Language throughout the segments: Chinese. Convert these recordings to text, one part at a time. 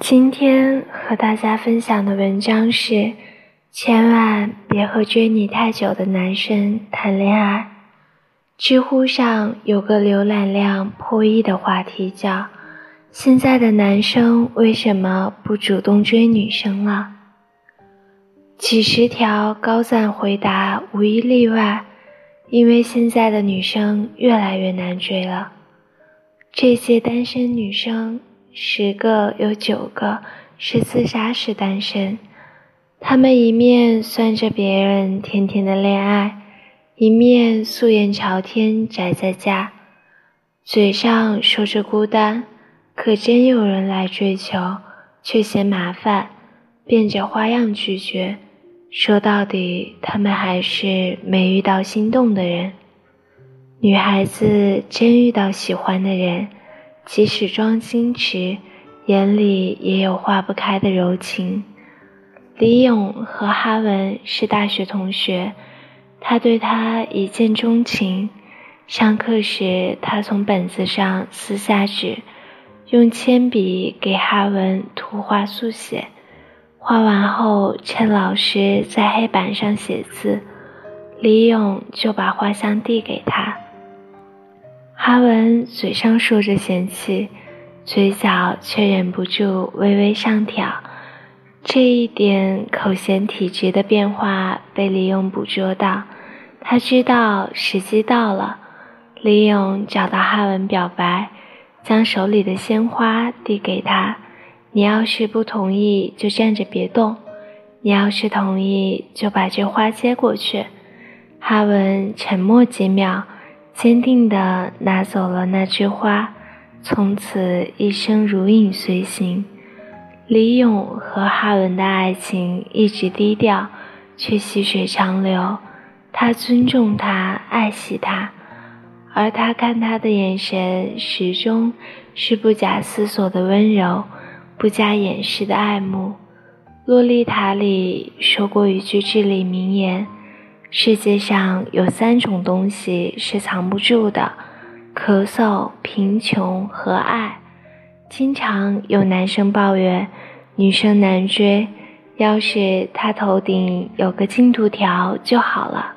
今天和大家分享的文章是：千万别和追你太久的男生谈恋爱。知乎上有个浏览量破亿的话题叫“现在的男生为什么不主动追女生了”，几十条高赞回答无一例外，因为现在的女生越来越难追了。这些单身女生。十个有九个是自杀式单身，她们一面算着别人甜甜的恋爱，一面素颜朝天宅在家，嘴上说着孤单，可真有人来追求，却嫌麻烦，变着花样拒绝。说到底，他们还是没遇到心动的人。女孩子真遇到喜欢的人。即使装矜持，眼里也有化不开的柔情。李咏和哈文是大学同学，他对她一见钟情。上课时，他从本子上撕下纸，用铅笔给哈文涂画速写。画完后，趁老师在黑板上写字，李咏就把画像递给他。哈文嘴上说着嫌弃，嘴角却忍不住微微上挑。这一点口嫌体直的变化被李勇捕捉到，他知道时机到了。李勇找到哈文表白，将手里的鲜花递给他：“你要是不同意，就站着别动；你要是同意，就把这花接过去。”哈文沉默几秒。坚定地拿走了那枝花，从此一生如影随形。李勇和哈文的爱情一直低调，却细水长流。他尊重她，爱惜她，而他看他的眼神始终是不假思索的温柔，不加掩饰的爱慕。洛丽塔里说过一句至理名言。世界上有三种东西是藏不住的：咳嗽、贫穷和爱。经常有男生抱怨女生难追，要是他头顶有个进度条就好了。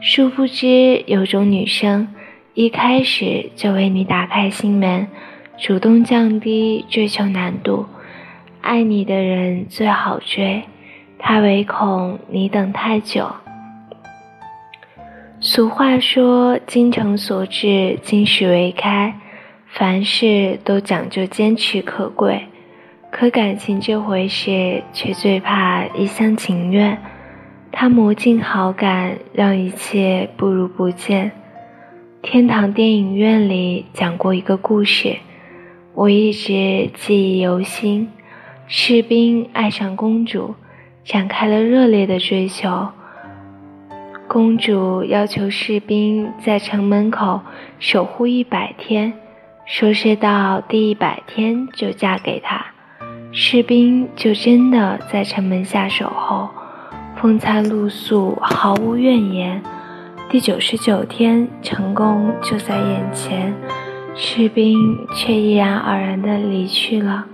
殊不知，有种女生一开始就为你打开心门，主动降低追求难度。爱你的人最好追，他唯恐你等太久。俗话说：“精诚所至，金石为开。”凡事都讲究坚持可贵，可感情这回事却最怕一厢情愿。他磨尽好感，让一切不如不见。天堂电影院里讲过一个故事，我一直记忆犹新。士兵爱上公主，展开了热烈的追求。公主要求士兵在城门口守护一百天，说是到第一百天就嫁给他。士兵就真的在城门下守候，风餐露宿，毫无怨言。第九十九天，成功就在眼前，士兵却毅然而然地离去了。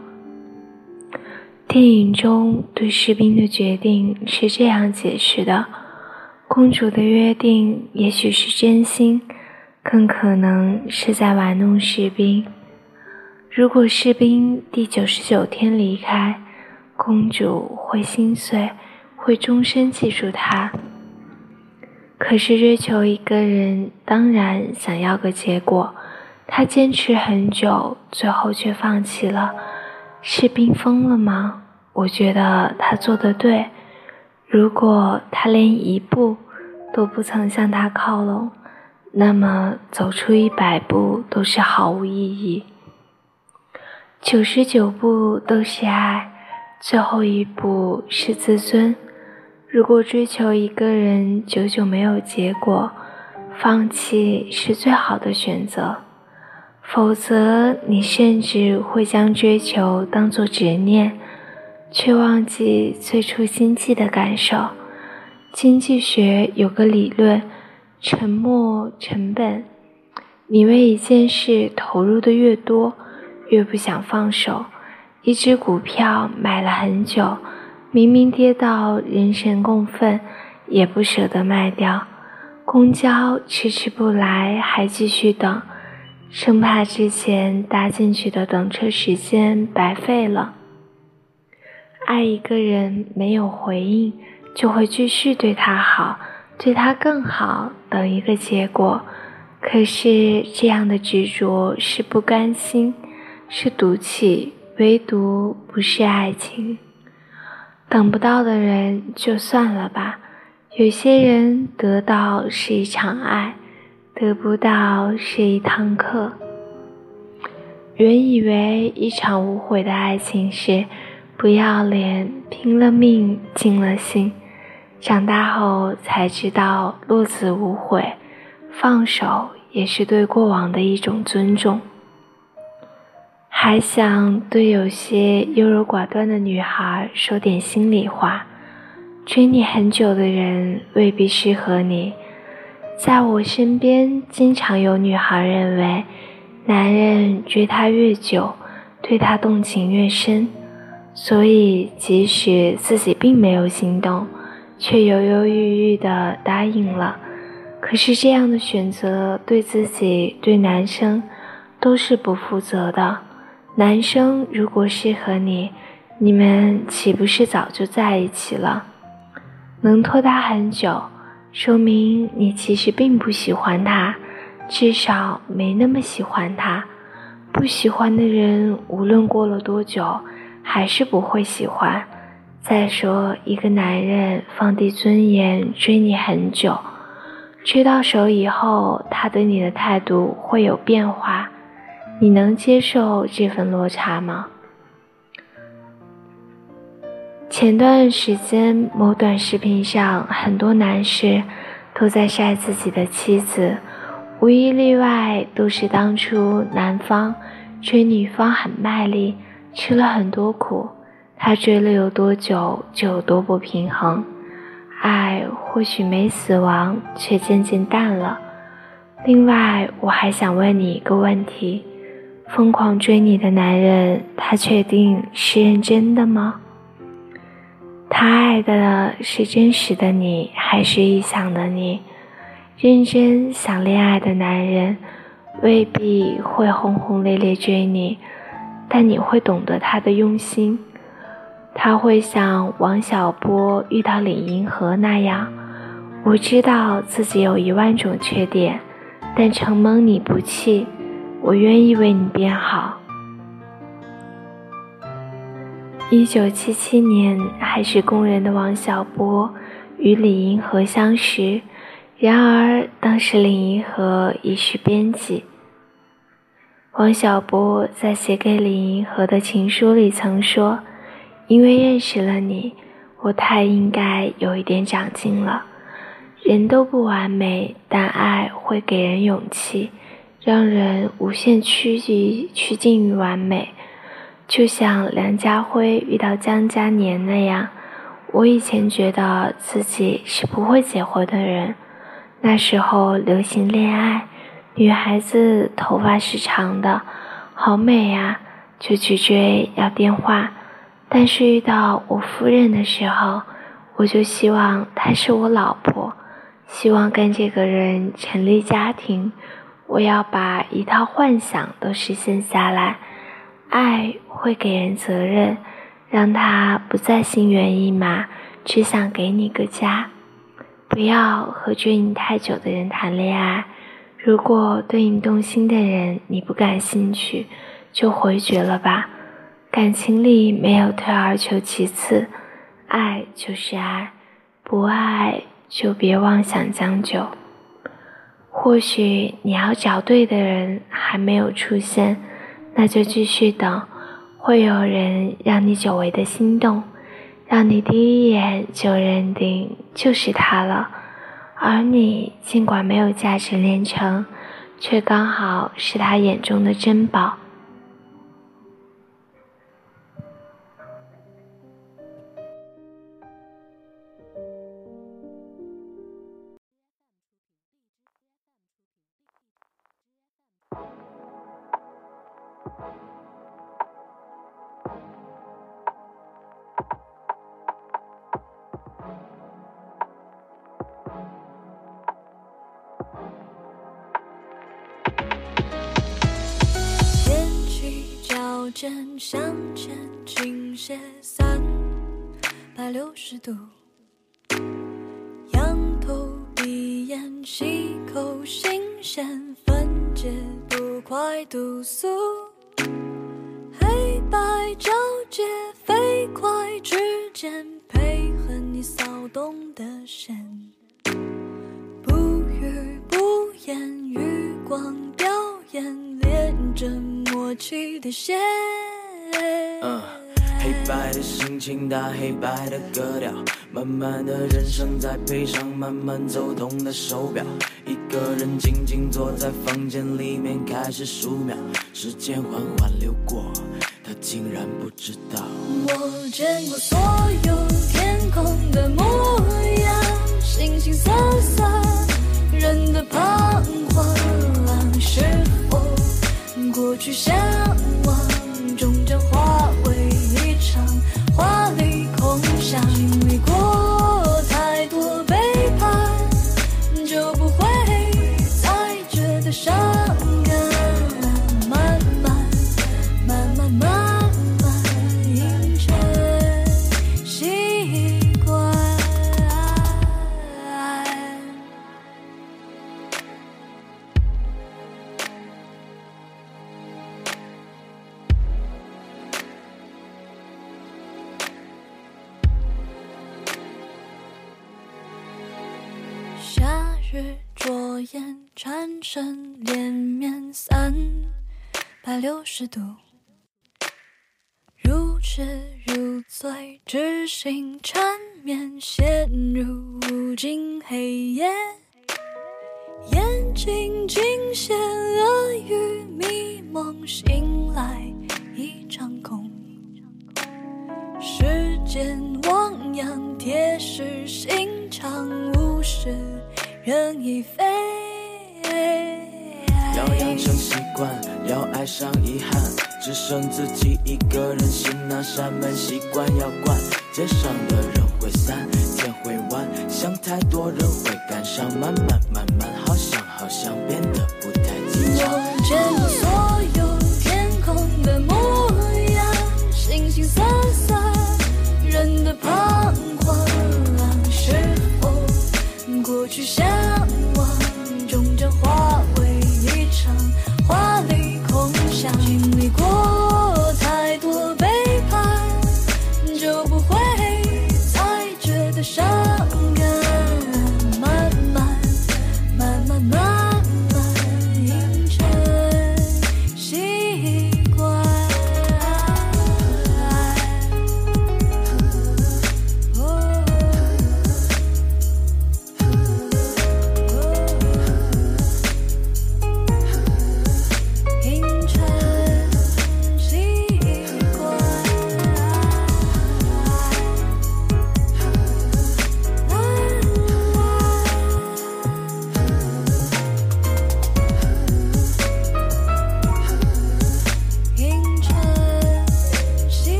电影中对士兵的决定是这样解释的。公主的约定也许是真心，更可能是在玩弄士兵。如果士兵第九十九天离开，公主会心碎，会终身记住他。可是追求一个人，当然想要个结果。他坚持很久，最后却放弃了。士兵疯了吗？我觉得他做的对。如果他连一步都不曾向他靠拢，那么走出一百步都是毫无意义。九十九步都是爱，最后一步是自尊。如果追求一个人久久没有结果，放弃是最好的选择。否则，你甚至会将追求当作执念。却忘记最初心悸的感受。经济学有个理论，沉没成本。你为一件事投入的越多，越不想放手。一只股票买了很久，明明跌到人神共愤，也不舍得卖掉。公交迟迟不来，还继续等，生怕之前搭进去的等车时间白费了。爱一个人没有回应，就会继续对他好，对他更好，等一个结果。可是这样的执着是不甘心，是赌气，唯独不是爱情。等不到的人就算了吧。有些人得到是一场爱，得不到是一堂课。原以为一场无悔的爱情是不要脸、拼了命、尽了心，长大后才知道落子无悔。放手也是对过往的一种尊重。还想对有些优柔寡断的女孩说点心里话：追你很久的人未必适合你。在我身边，经常有女孩认为，男人追她越久，对她动情越深，所以即使自己并没有心动，却犹犹豫豫地答应了。可是这样的选择对自己、对男生都是不负责的。男生如果适合你，你们岂不是早就在一起了？能拖他很久，说明你其实并不喜欢他，至少没那么喜欢他。不喜欢的人，无论过了多久，还是不会喜欢。再说，一个男人放低尊严追你很久。追到手以后，他对你的态度会有变化，你能接受这份落差吗？前段时间，某短视频上，很多男士都在晒自己的妻子，无一例外都是当初男方追女方很卖力，吃了很多苦，他追了有多久就有多不平衡。爱或许没死亡，却渐渐淡了。另外，我还想问你一个问题：疯狂追你的男人，他确定是认真的吗？他爱的是真实的你，还是臆想的你？认真想恋爱的男人，未必会轰轰烈烈追你，但你会懂得他的用心。他会像王小波遇到李银河那样，我知道自己有一万种缺点，但承蒙你不弃，我愿意为你变好。一九七七年还是工人的王小波与李银河相识，然而当时李银河已是编辑。王小波在写给李银河的情书里曾说。因为认识了你，我太应该有一点长进了。人都不完美，但爱会给人勇气，让人无限趋于趋近于完美。就像梁家辉遇到江嘉年那样，我以前觉得自己是不会结婚的人。那时候流行恋爱，女孩子头发是长的，好美呀，就去追要电话。但是遇到我夫人的时候，我就希望她是我老婆，希望跟这个人成立家庭。我要把一套幻想都实现下来。爱会给人责任，让他不再心猿意马，只想给你个家。不要和追你太久的人谈恋爱。如果对你动心的人你不感兴趣，就回绝了吧。感情里没有退而求其次，爱就是爱，不爱就别妄想将就。或许你要找对的人还没有出现，那就继续等，会有人让你久违的心动，让你第一眼就认定就是他了。而你尽管没有价值连城，却刚好是他眼中的珍宝。踮起脚尖，向前倾斜三百六十度，仰头闭眼，吸口新鲜，分解毒快毒素。白交界飞快之间，配合你骚动的线，不语不言，余光表演，连着默契的线。嗯，黑白的心情搭黑白的格调，慢慢的人生再配上慢慢走动的手表，一个人静静坐在房间里面开始数秒，时间缓缓流过，竟然不知道。我见过所有天空的模样，形形色色，人的彷徨，是否过去向往，日左眼缠身连绵三百六十度。如痴如醉，痴心缠绵，陷入无尽黑夜。眼睛惊现了雨，迷蒙醒来一场空。时间汪洋，铁石心肠，无视能一飞。要养成习惯要爱上遗憾只剩自己一个人心那扇门习惯要关。街上的人会散天会晚想太多人会感伤慢慢慢慢好像好像变得不太自然